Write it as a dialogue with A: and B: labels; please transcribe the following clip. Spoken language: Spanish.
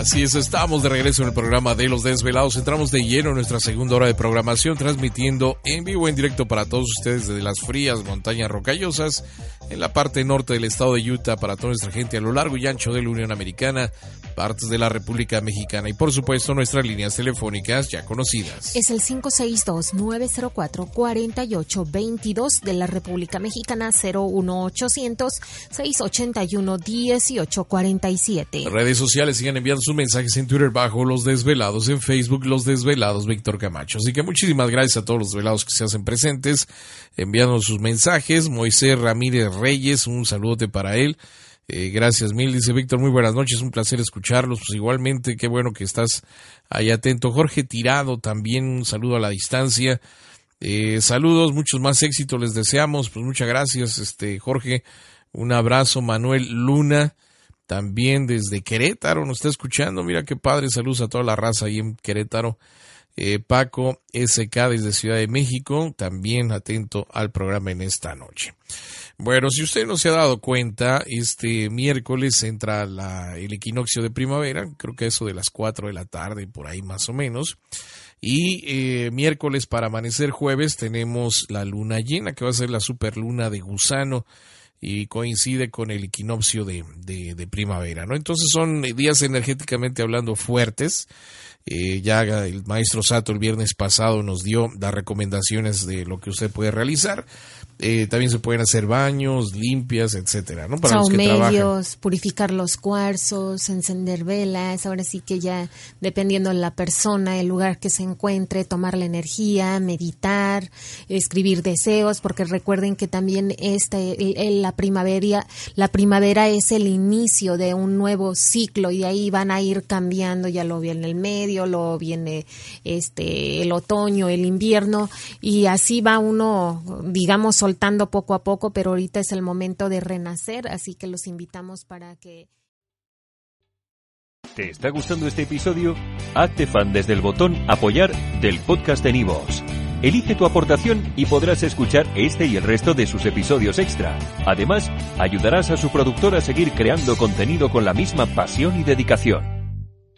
A: Así es, estamos de regreso en el programa de Los Desvelados. Entramos de lleno en nuestra segunda hora de programación, transmitiendo en vivo, en directo para todos ustedes desde las frías montañas rocallosas en la parte norte del estado de Utah para toda nuestra gente a lo largo y ancho de la Unión Americana, partes de la República Mexicana y por supuesto nuestras líneas telefónicas ya conocidas.
B: Es el 562-904-4822 de la República Mexicana 01800-681-1847.
A: Redes sociales sigan enviando sus mensajes en Twitter bajo Los Desvelados, en Facebook Los Desvelados Víctor Camacho. Así que muchísimas gracias a todos los desvelados que se hacen presentes enviando sus mensajes. Moisés Ramírez Reyes, un saludote para él. Eh, gracias mil, dice Víctor, muy buenas noches, un placer escucharlos. Pues igualmente, qué bueno que estás ahí atento. Jorge Tirado, también un saludo a la distancia. Eh, saludos, muchos más éxitos les deseamos. Pues muchas gracias, este Jorge. Un abrazo, Manuel Luna, también desde Querétaro, nos está escuchando. Mira qué padre, saludos a toda la raza ahí en Querétaro. Eh, Paco SK desde Ciudad de México, también atento al programa en esta noche. Bueno, si usted no se ha dado cuenta, este miércoles entra la, el equinoccio de primavera, creo que eso de las 4 de la tarde, por ahí más o menos. Y eh, miércoles para amanecer jueves tenemos la luna llena, que va a ser la superluna de gusano y coincide con el equinoccio de, de, primavera, ¿no? Entonces son días energéticamente hablando fuertes. Eh, ya el maestro Sato el viernes pasado nos dio las recomendaciones de lo que usted puede realizar. Eh, también se pueden hacer baños, limpias, etcétera, ¿no?
B: Para los que medios, purificar los cuarzos, encender velas, ahora sí que ya dependiendo de la persona, el lugar que se encuentre, tomar la energía, meditar, escribir deseos, porque recuerden que también este, la primavera, la primavera es el inicio de un nuevo ciclo y ahí van a ir cambiando, ya lo viene el medio, lo viene este el otoño, el invierno y así va uno, digamos, soltando poco a poco, pero ahorita es el momento de renacer, así que los invitamos para que...
C: ¿Te está gustando este episodio? Hazte fan desde el botón apoyar del podcast de Nivos. Elige tu aportación y podrás escuchar este y el resto de sus episodios extra. Además, ayudarás a su productor a seguir creando contenido con la misma pasión y dedicación.